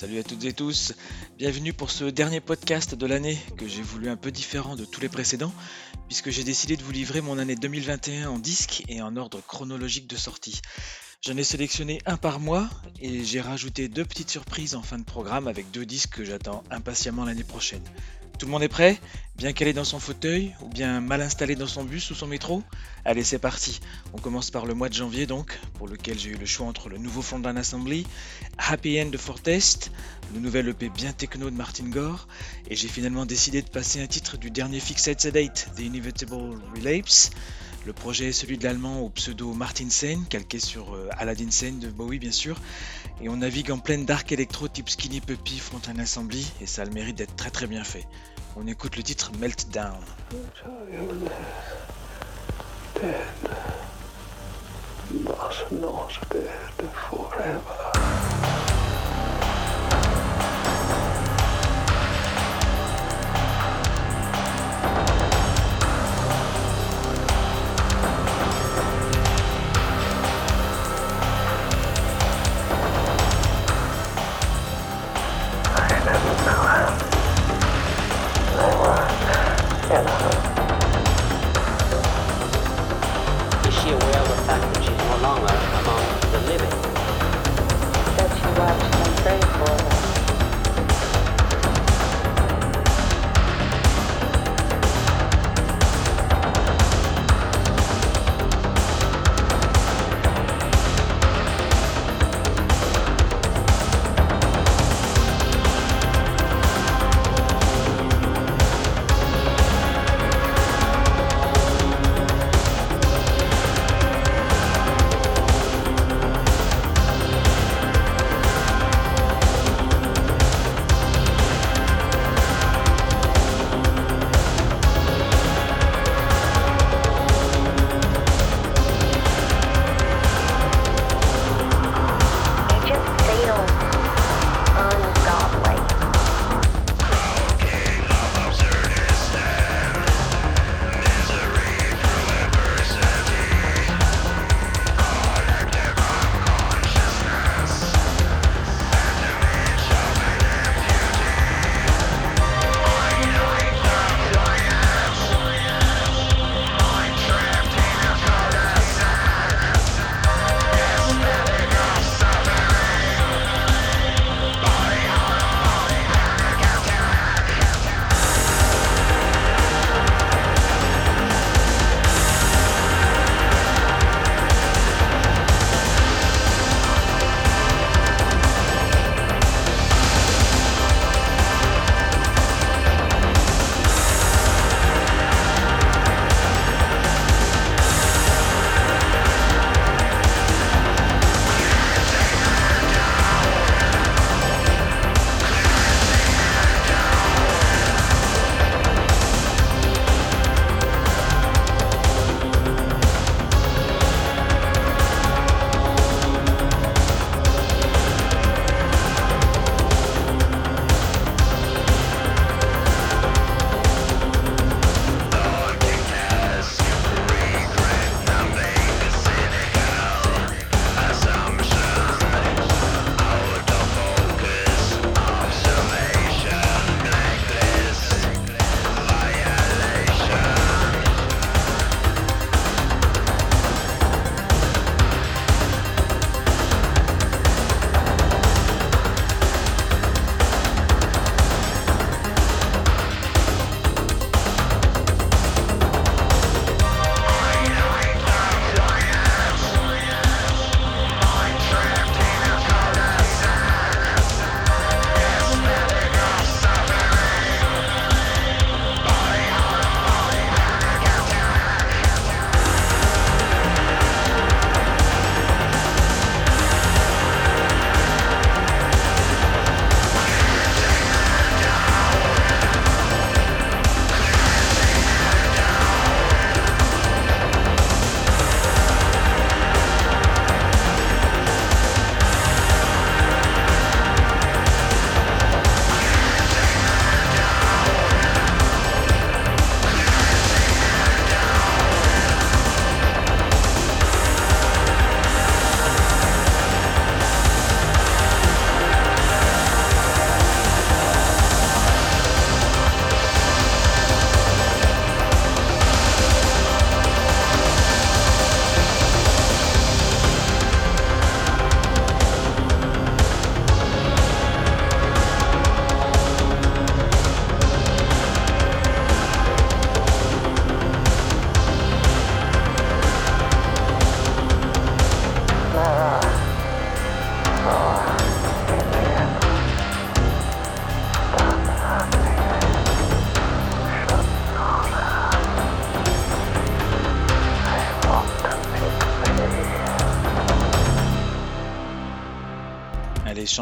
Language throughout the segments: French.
Salut à toutes et tous, bienvenue pour ce dernier podcast de l'année que j'ai voulu un peu différent de tous les précédents, puisque j'ai décidé de vous livrer mon année 2021 en disque et en ordre chronologique de sortie. J'en ai sélectionné un par mois et j'ai rajouté deux petites surprises en fin de programme avec deux disques que j'attends impatiemment l'année prochaine. Tout le monde est prêt? Bien calé dans son fauteuil ou bien mal installé dans son bus ou son métro? Allez, c'est parti. On commence par le mois de janvier donc, pour lequel j'ai eu le choix entre le nouveau Frontline Assembly, Happy End de Fortest, le nouvel EP bien techno de Martin Gore, et j'ai finalement décidé de passer un titre du dernier Fixed Sedate, The Inevitable Relapse. Le projet est celui de l'allemand au pseudo Martin Sane, calqué sur euh, Aladdin Sane de Bowie bien sûr, et on navigue en pleine dark électro type Skinny Puppy Frontline Assembly, et ça a le mérite d'être très très bien fait. On écoute le titre Meltdown. left 134.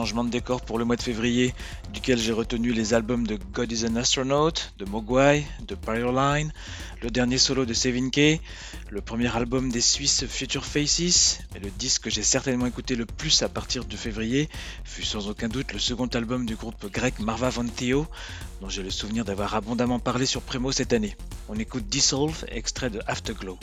Changement de décor pour le mois de février, duquel j'ai retenu les albums de God is an Astronaut, de Mogwai, de Line, le dernier solo de Sevin K, le premier album des Suisses Future Faces, et le disque que j'ai certainement écouté le plus à partir de février fut sans aucun doute le second album du groupe grec Marva Von Theo, dont j'ai le souvenir d'avoir abondamment parlé sur Primo cette année. On écoute Dissolve, extrait de Afterglow.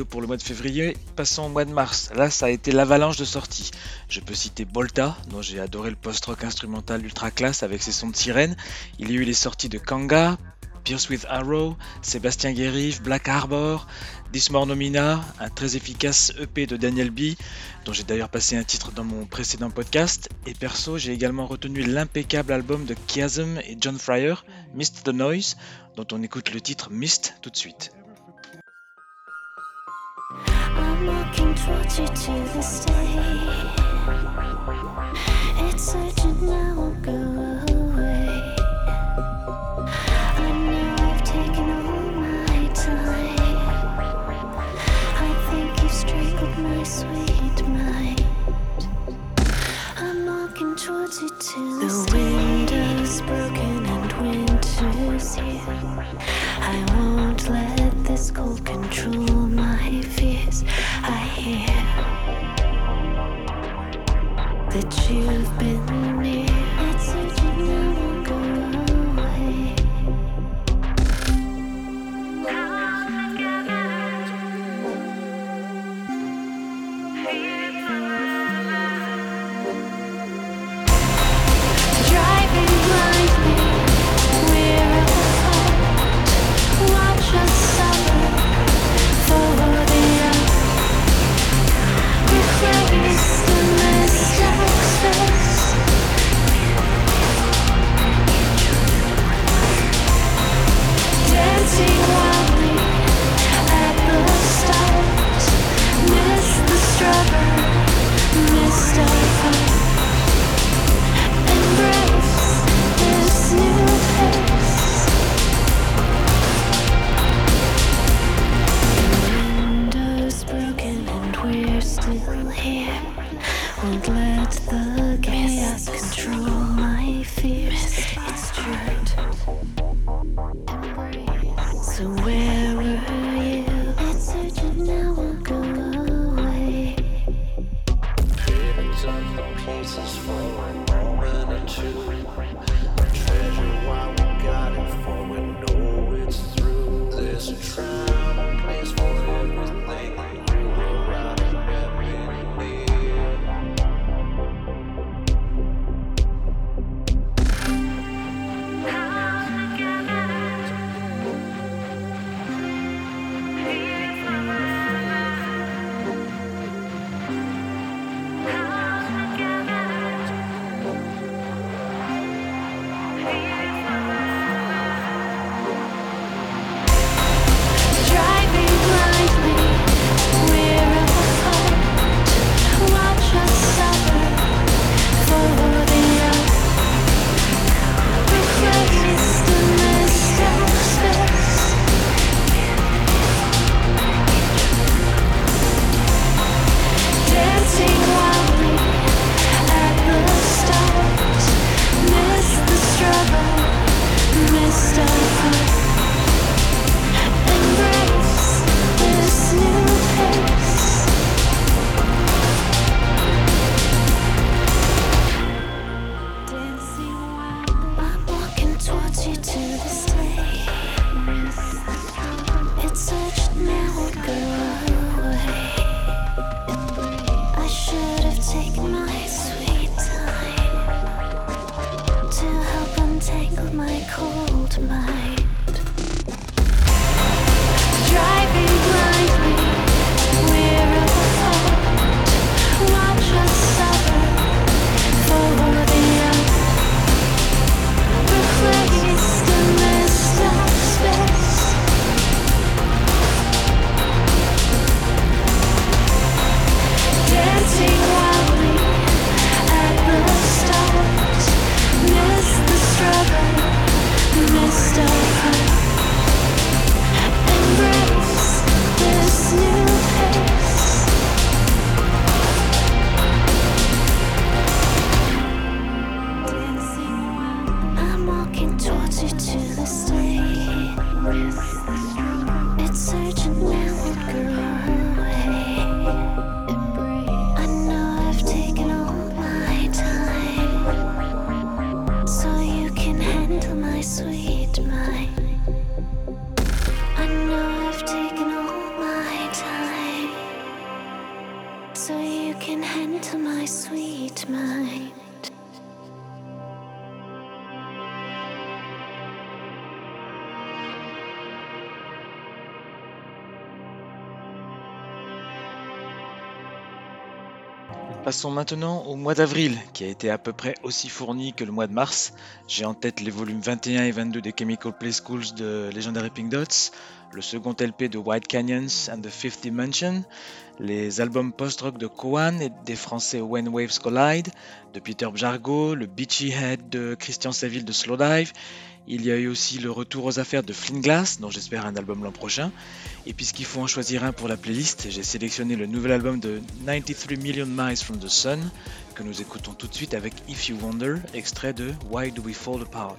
Pour le mois de février. Passons au mois de mars. Là, ça a été l'avalanche de sorties. Je peux citer Bolta, dont j'ai adoré le post-rock instrumental ultra classe avec ses sons de sirène. Il y a eu les sorties de Kanga, Pierce with Arrow, Sébastien Guérive, Black Harbor, Dismore Nomina, un très efficace EP de Daniel B, dont j'ai d'ailleurs passé un titre dans mon précédent podcast. Et perso, j'ai également retenu l'impeccable album de Chiasm et John Fryer, Mist the Noise, dont on écoute le titre Mist tout de suite. I'm walking towards you to this day. It's urgent now, won't go away. I know I've taken all my time. I think you've strangled my sweet mind. I'm walking towards you to this The window's broken and winter's here. I won't let this cold control. I hear that you've been Passons maintenant au mois d'avril, qui a été à peu près aussi fourni que le mois de mars. J'ai en tête les volumes 21 et 22 des Chemical Play Schools de Legendary Pink Dots, le second LP de White Canyons and the Fifth Dimension, les albums post-rock de Koan et des français When Waves Collide, de Peter Bjargo, le Beachy Head de Christian Saville de Slowdive. Il y a eu aussi le retour aux affaires de Flint Glass, dont j'espère un album l'an prochain. Et puisqu'il faut en choisir un pour la playlist, j'ai sélectionné le nouvel album de 93 Million Miles from the Sun, que nous écoutons tout de suite avec If You Wonder, extrait de Why Do We Fall Apart.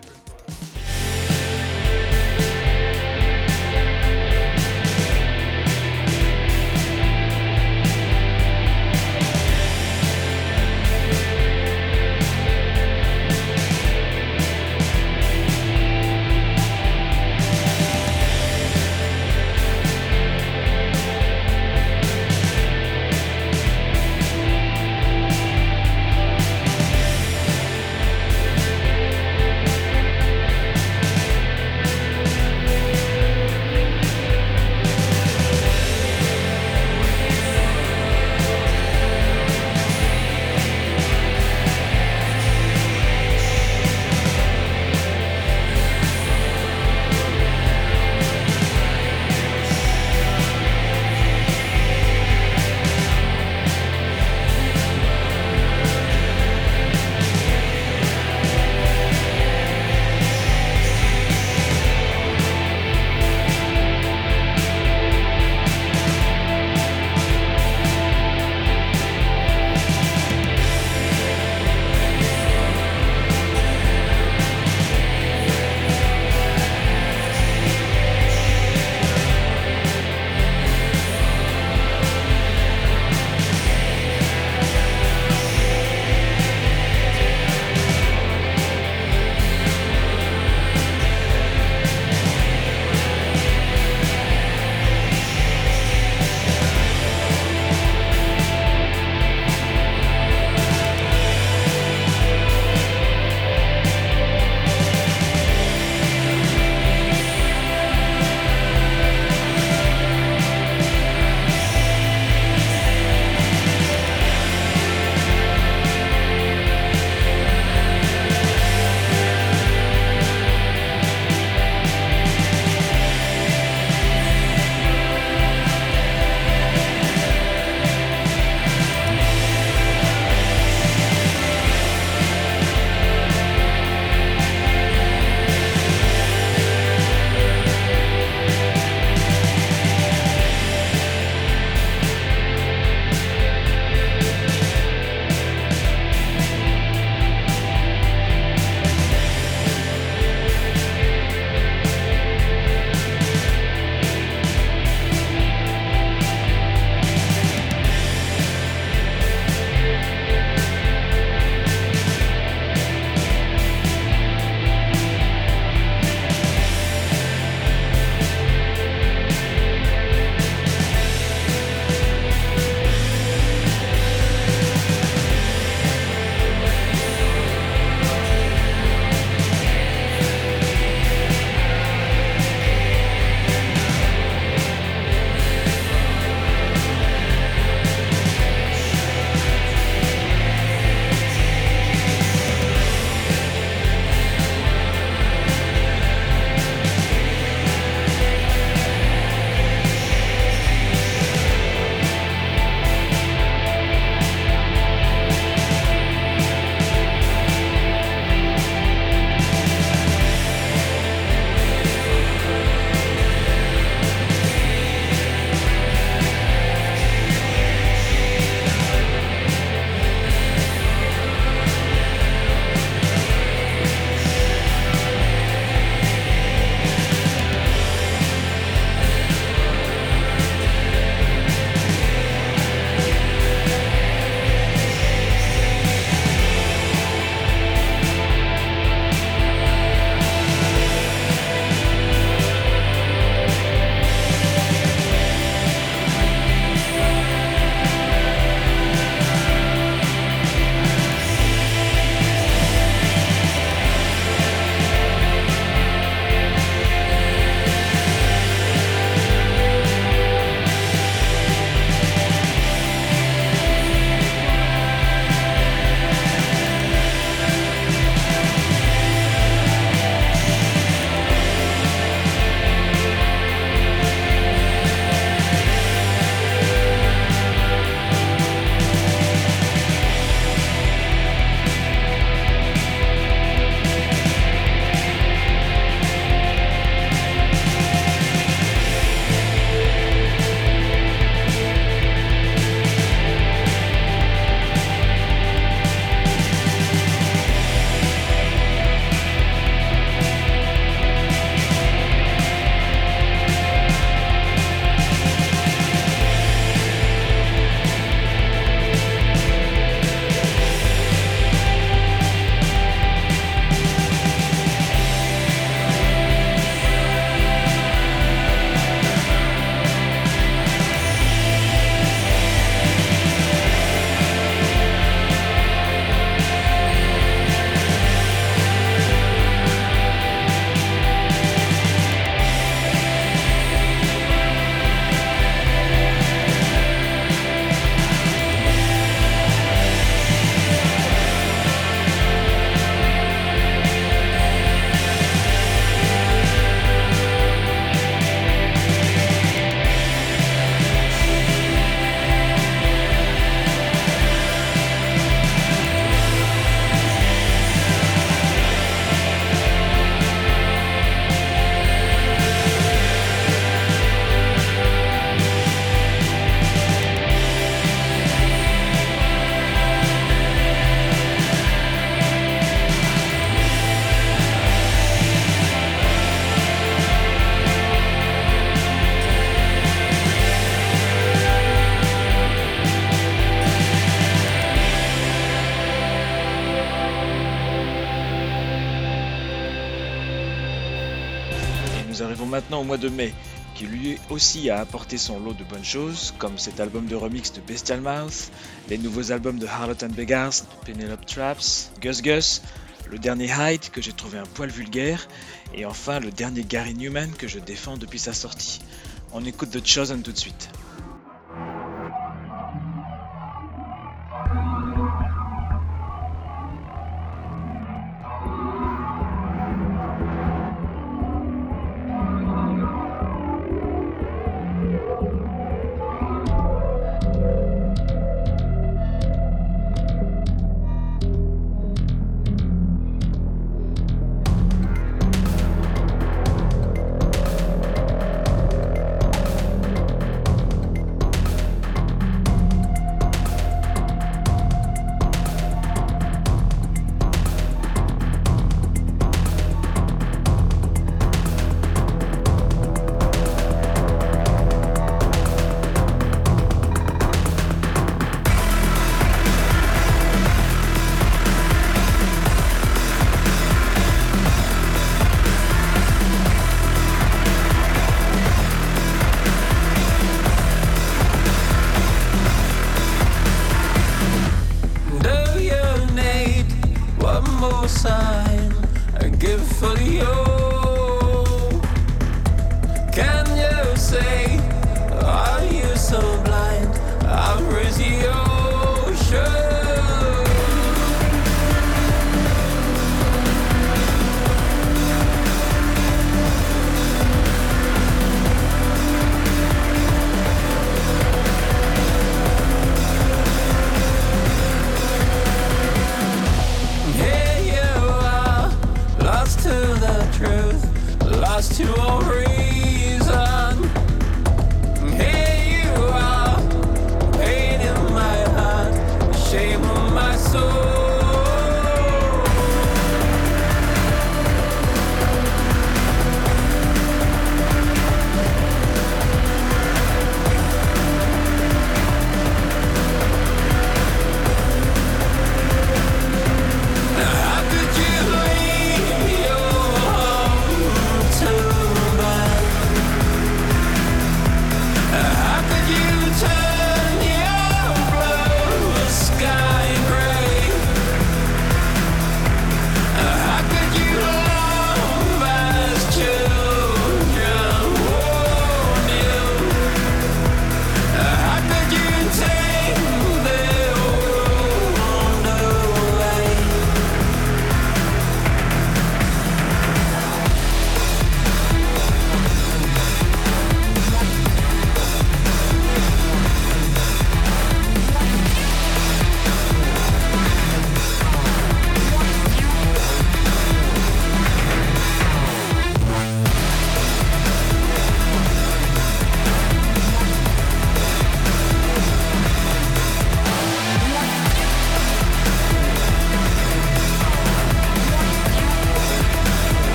Au mois de mai, qui lui aussi a apporté son lot de bonnes choses, comme cet album de remix de Bestial Mouth, les nouveaux albums de Harlot and Beggars, Penelope Traps, Gus Gus, le dernier Hyde que j'ai trouvé un poil vulgaire, et enfin le dernier Gary Newman que je défends depuis sa sortie. On écoute The Chosen tout de suite.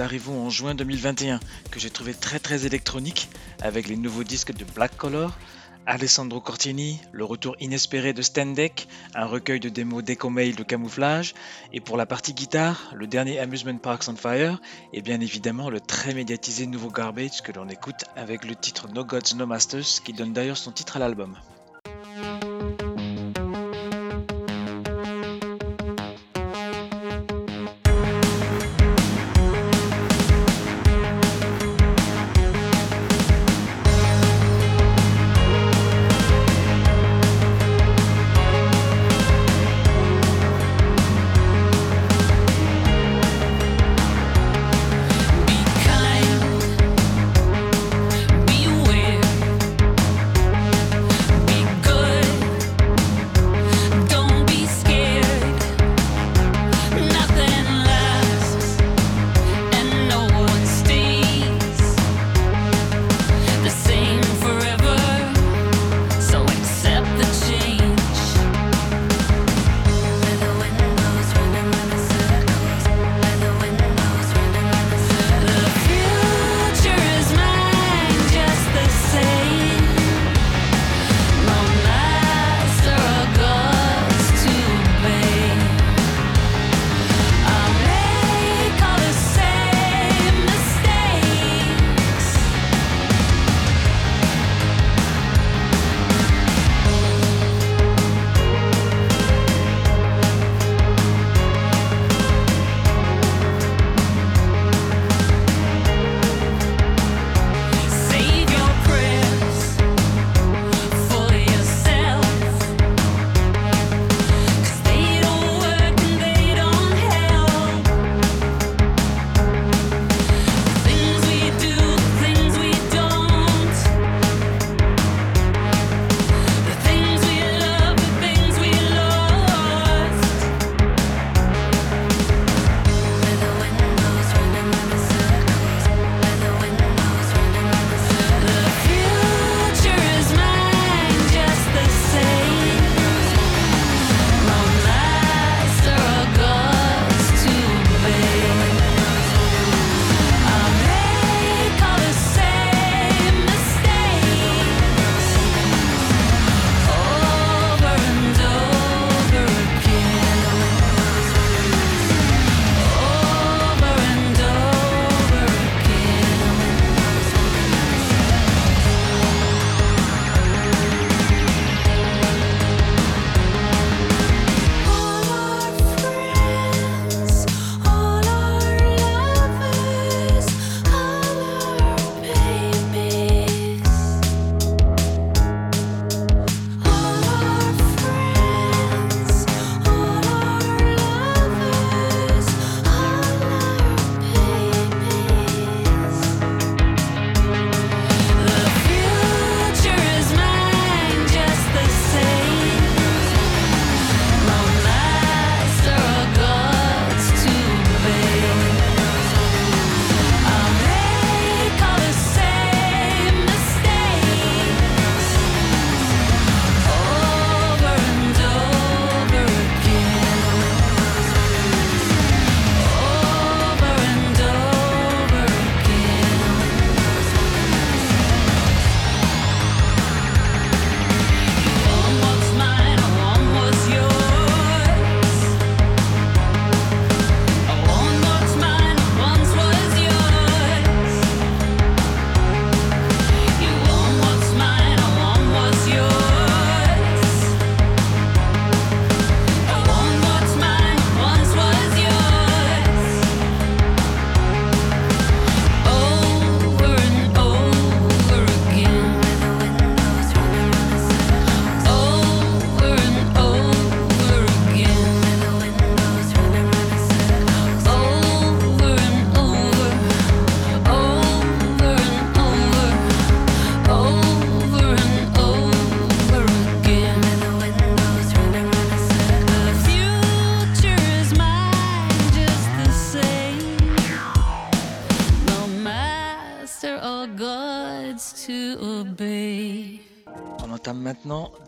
Arrivons en juin 2021, que j'ai trouvé très très électronique, avec les nouveaux disques de Black Color, Alessandro Cortini, le retour inespéré de Stendek, un recueil de démos Decomail de camouflage, et pour la partie guitare, le dernier Amusement Parks on Fire, et bien évidemment le très médiatisé nouveau Garbage que l'on écoute avec le titre No Gods No Masters, qui donne d'ailleurs son titre à l'album.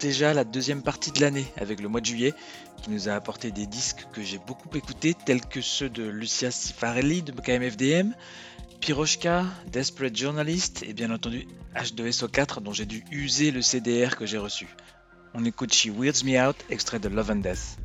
Déjà la deuxième partie de l'année avec le mois de juillet qui nous a apporté des disques que j'ai beaucoup écoutés tels que ceux de Lucia Cifarelli de KMFDM, Piroshka, Desperate Journalist et bien entendu H2SO4 dont j'ai dû user le CDR que j'ai reçu. On écoute She Weirds Me Out, extrait de Love and Death.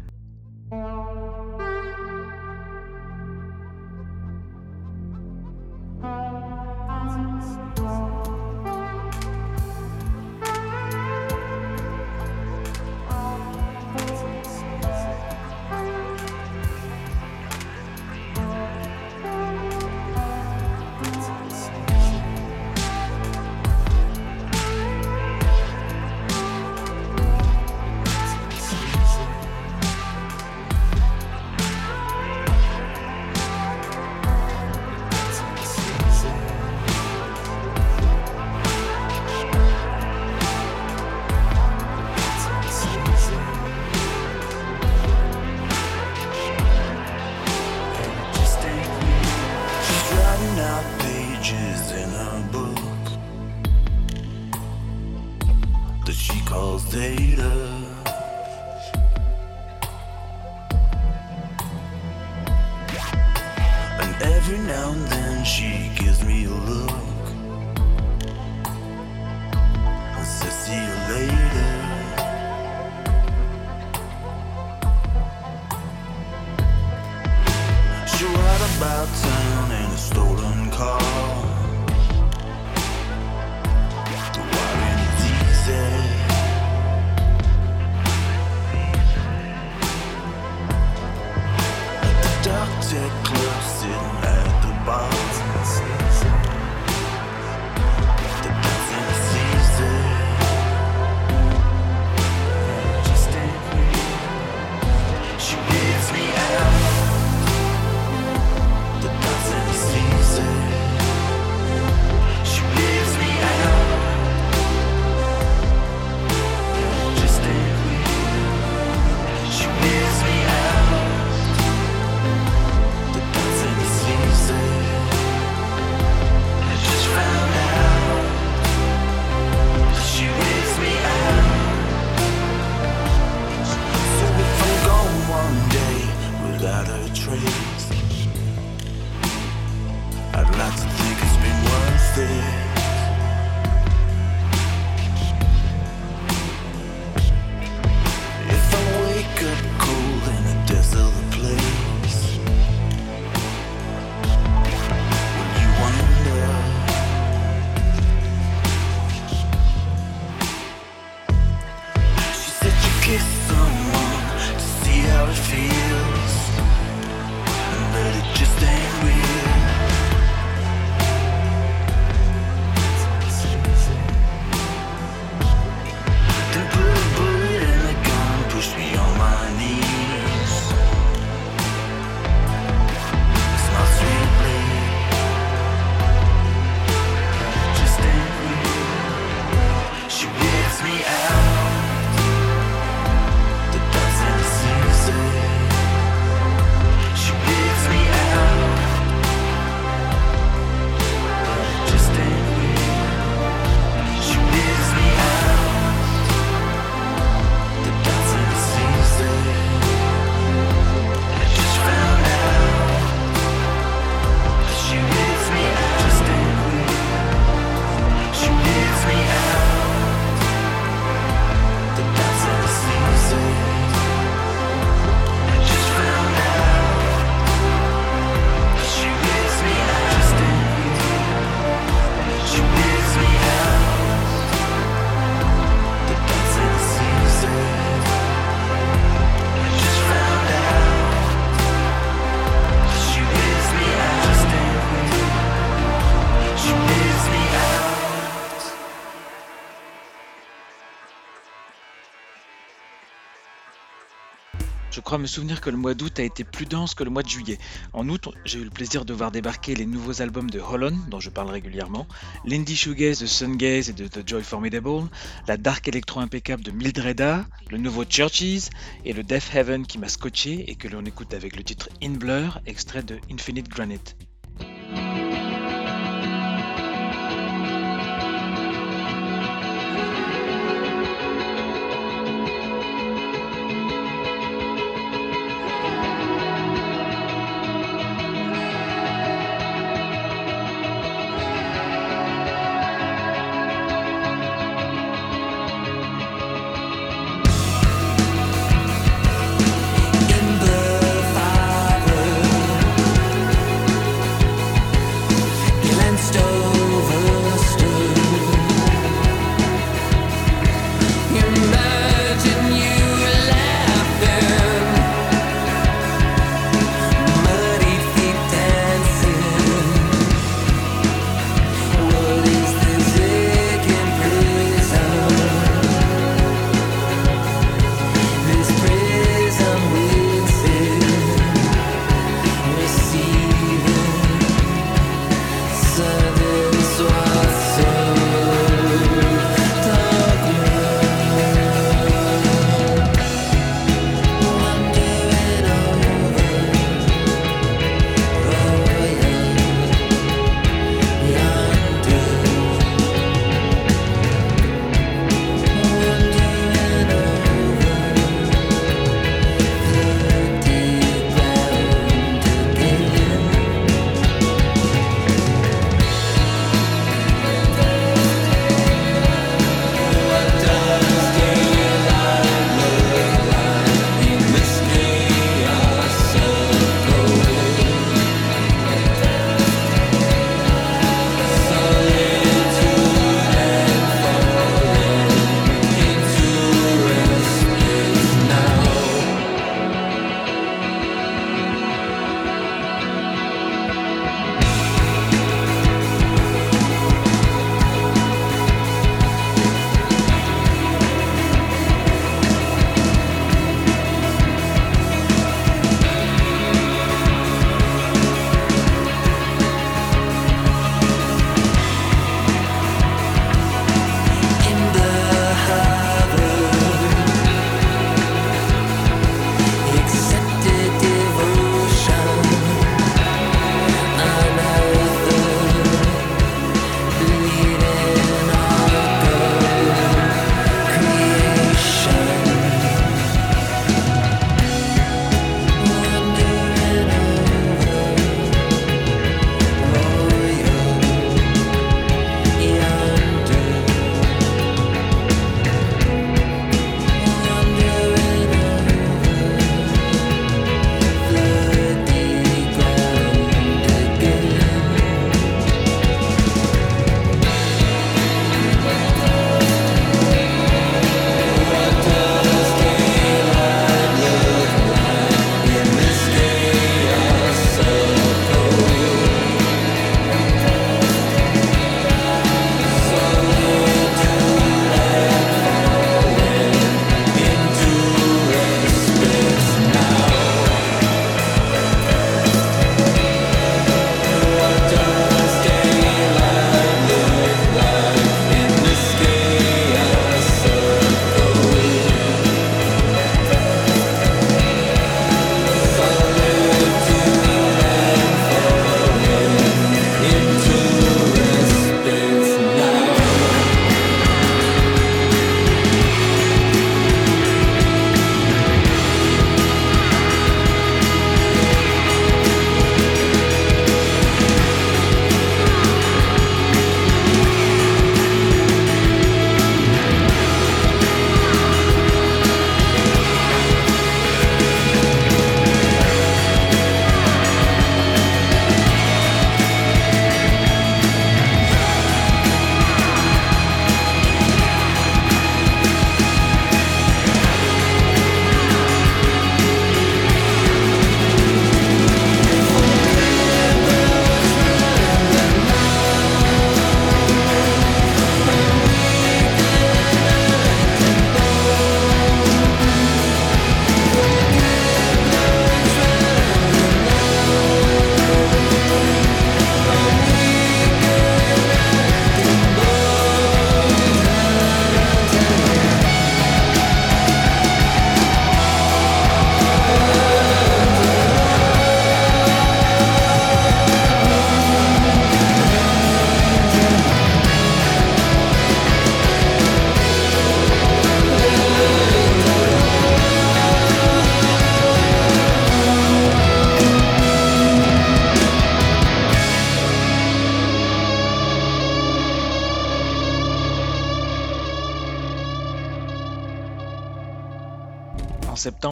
Crois me souvenir que le mois d'août a été plus dense que le mois de juillet. En août, j'ai eu le plaisir de voir débarquer les nouveaux albums de Holland, dont je parle régulièrement, l'indie shoegaze de Sungaze et de The Joy Formidable, la dark electro impeccable de Mildreda, le nouveau Churches et le Death Heaven qui m'a scotché et que l'on écoute avec le titre In Blur, extrait de Infinite Granite.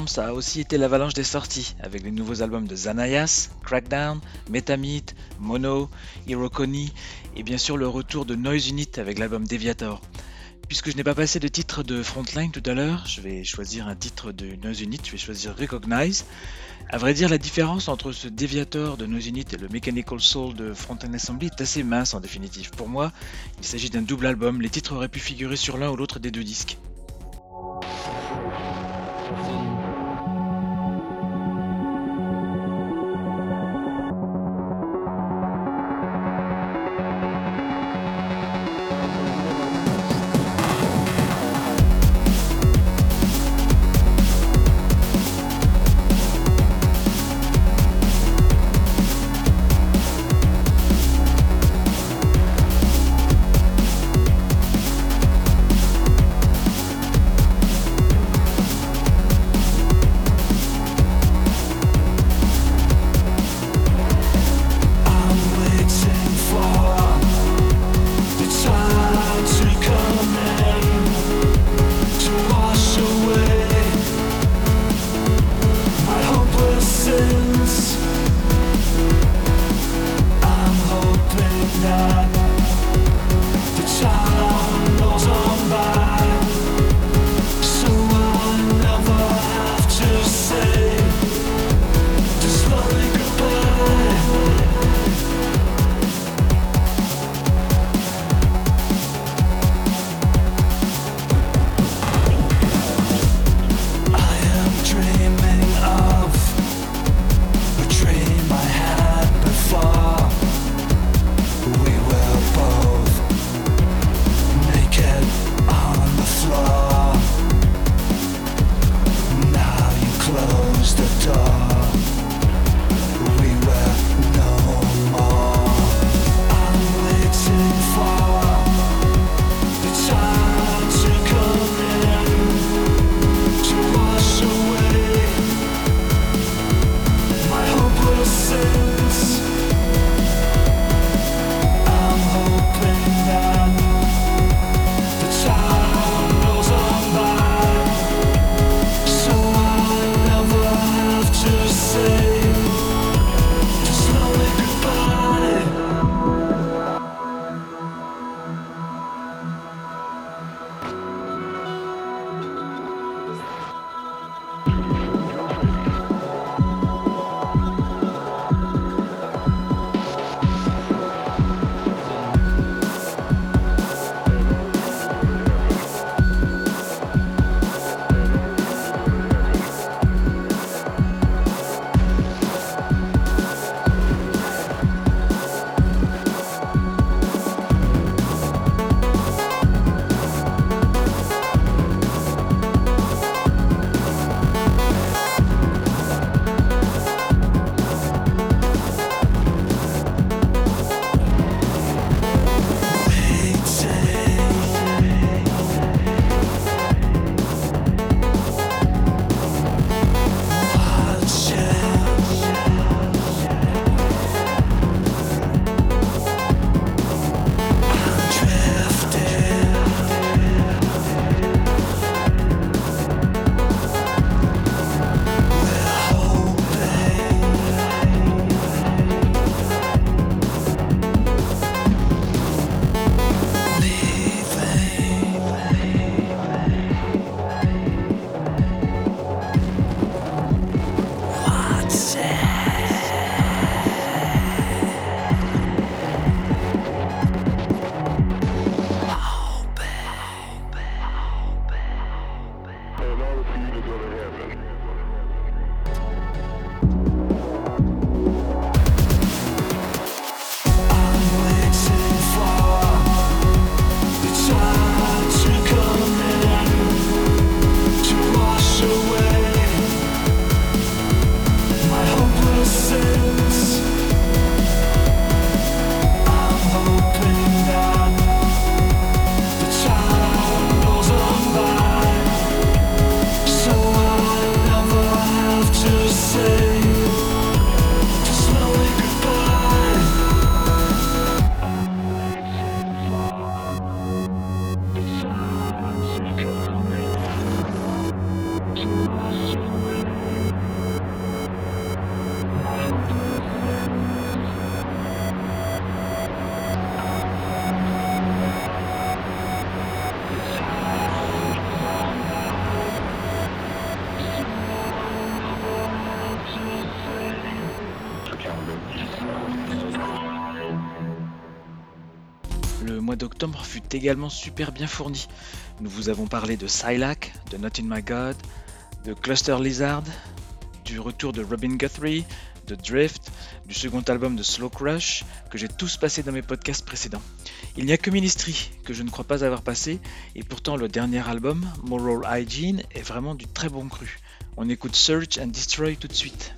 Ça a aussi été l'avalanche des sorties, avec les nouveaux albums de Zanayas, Crackdown, Metamite, Mono, Hirokoni, et bien sûr le retour de Noise Unit avec l'album Deviator. Puisque je n'ai pas passé de titre de Frontline tout à l'heure, je vais choisir un titre de Noise Unit, je vais choisir Recognize. À vrai dire, la différence entre ce Deviator de Noise Unit et le Mechanical Soul de Frontline Assembly est assez mince en définitive. Pour moi, il s'agit d'un double album, les titres auraient pu figurer sur l'un ou l'autre des deux disques. Mois d'octobre fut également super bien fourni. Nous vous avons parlé de Silac, de Not in My God, de Cluster Lizard, du retour de Robin Guthrie, de Drift, du second album de Slow Crush, que j'ai tous passé dans mes podcasts précédents. Il n'y a que Ministry, que je ne crois pas avoir passé, et pourtant le dernier album, Moral Hygiene, est vraiment du très bon cru. On écoute Search and Destroy tout de suite.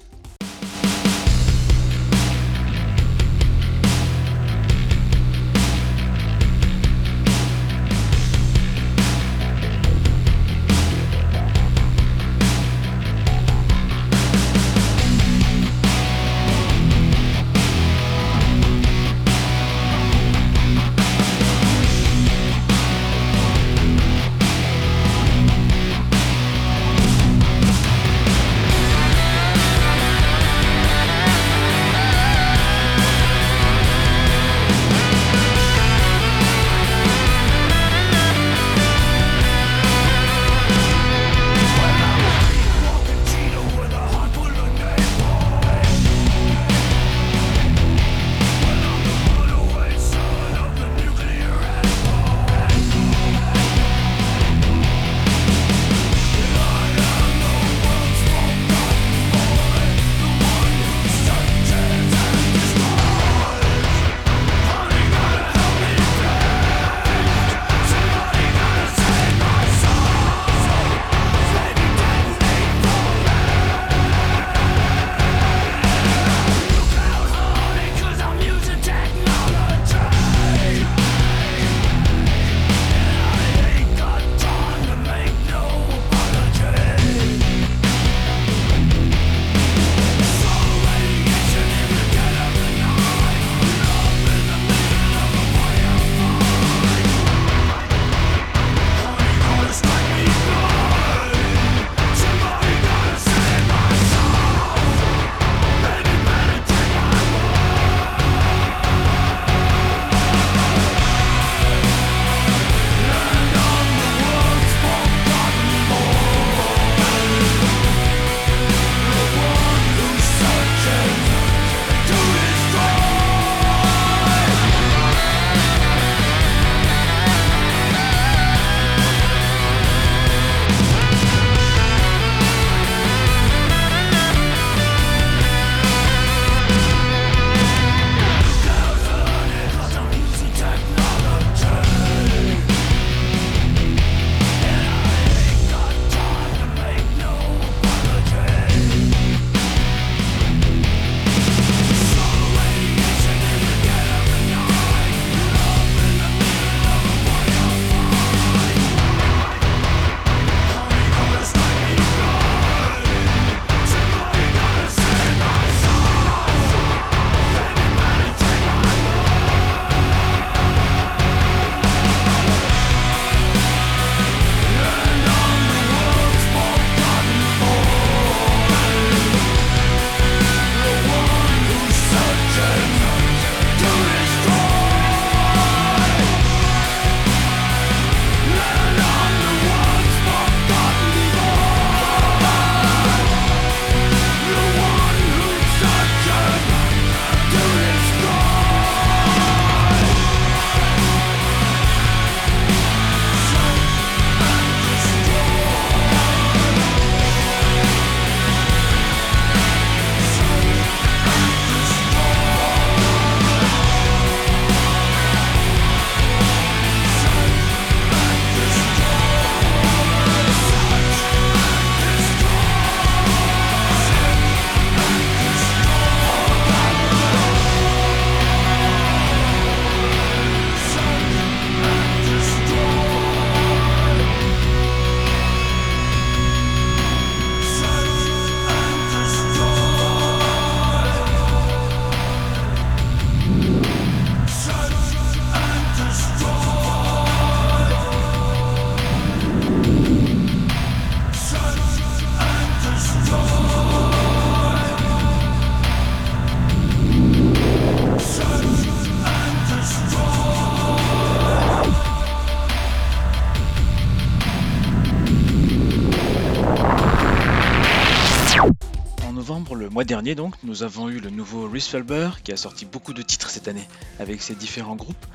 Dernier donc, nous avons eu le nouveau Risfelber qui a sorti beaucoup de titres cette année avec ses différents groupes.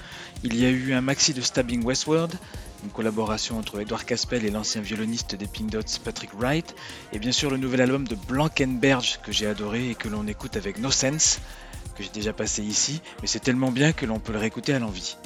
Il y a eu un maxi de Stabbing Westward, une collaboration entre Edward Caspel et l'ancien violoniste des Pink Dots Patrick Wright, et bien sûr le nouvel album de Blankenberge que j'ai adoré et que l'on écoute avec No Sense, que j'ai déjà passé ici, mais c'est tellement bien que l'on peut le réécouter à l'envie.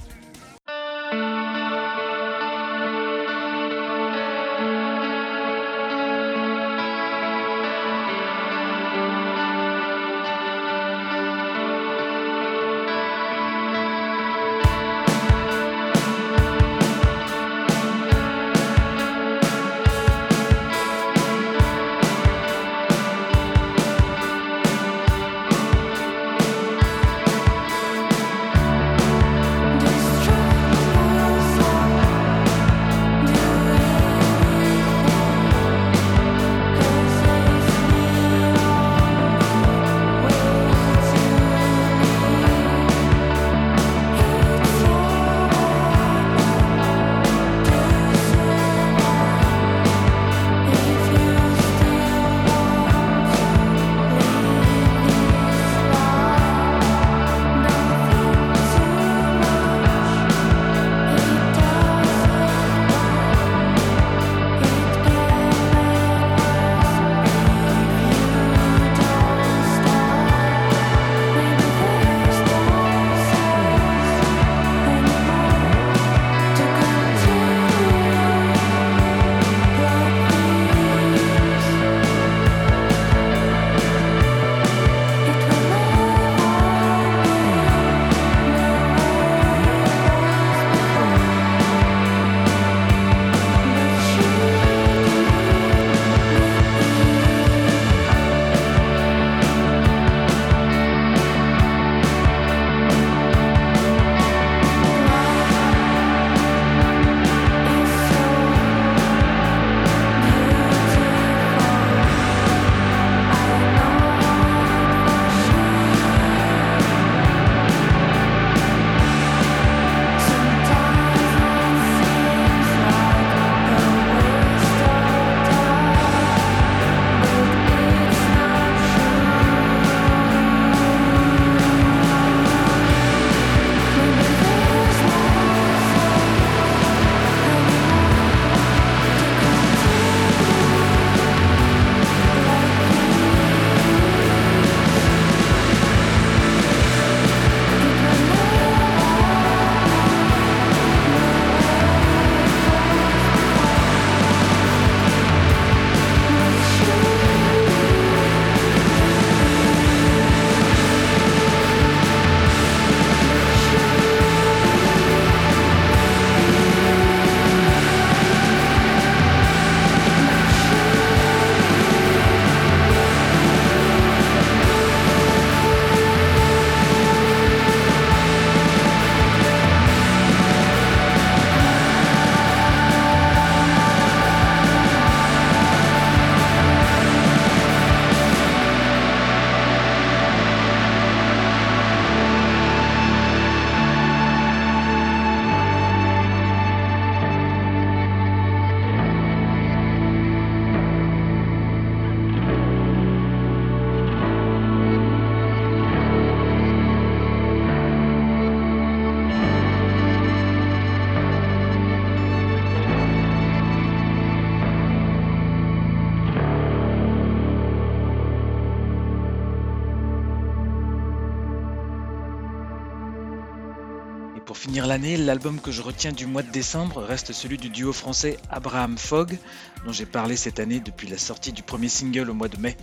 L'année, l'album que je retiens du mois de décembre reste celui du duo français Abraham Fogg, dont j'ai parlé cette année depuis la sortie du premier single au mois de mai.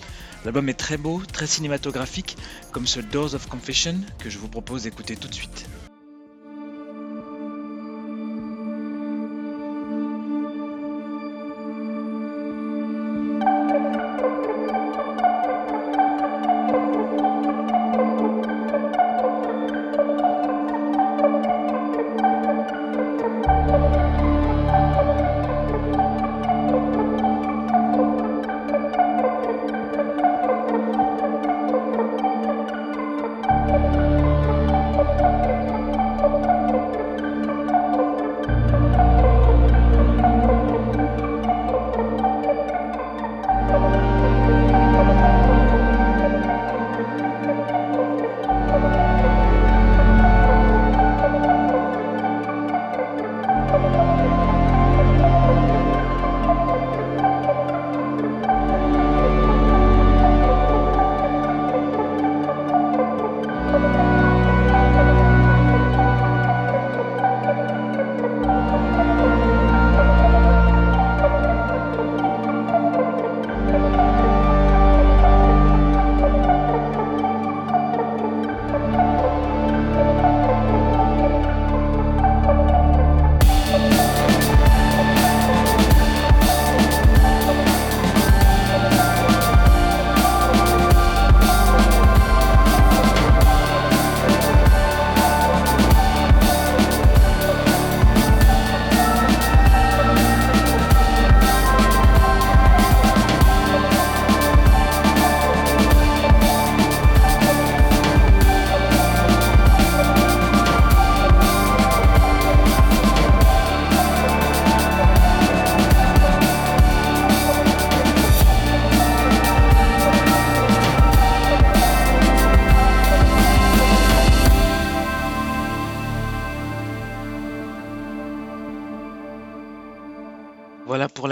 L'album est très beau, très cinématographique, comme ce Doors of Confession que je vous propose d'écouter tout de suite.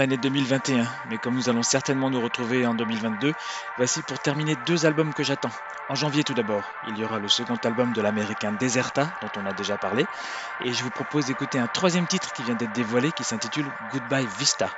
L'année 2021, mais comme nous allons certainement nous retrouver en 2022, voici pour terminer deux albums que j'attends. En janvier tout d'abord, il y aura le second album de l'américain Deserta, dont on a déjà parlé, et je vous propose d'écouter un troisième titre qui vient d'être dévoilé qui s'intitule Goodbye Vista.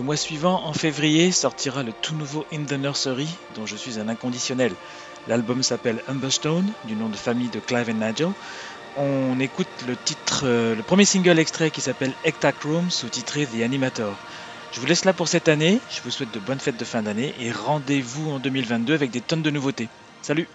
Le mois suivant, en février, sortira le tout nouveau In the Nursery, dont je suis un inconditionnel. L'album s'appelle Humberstone, du nom de famille de Clive et Nigel. On écoute le titre, euh, le premier single extrait qui s'appelle Ectac Room, sous-titré The Animator. Je vous laisse là pour cette année, je vous souhaite de bonnes fêtes de fin d'année et rendez-vous en 2022 avec des tonnes de nouveautés. Salut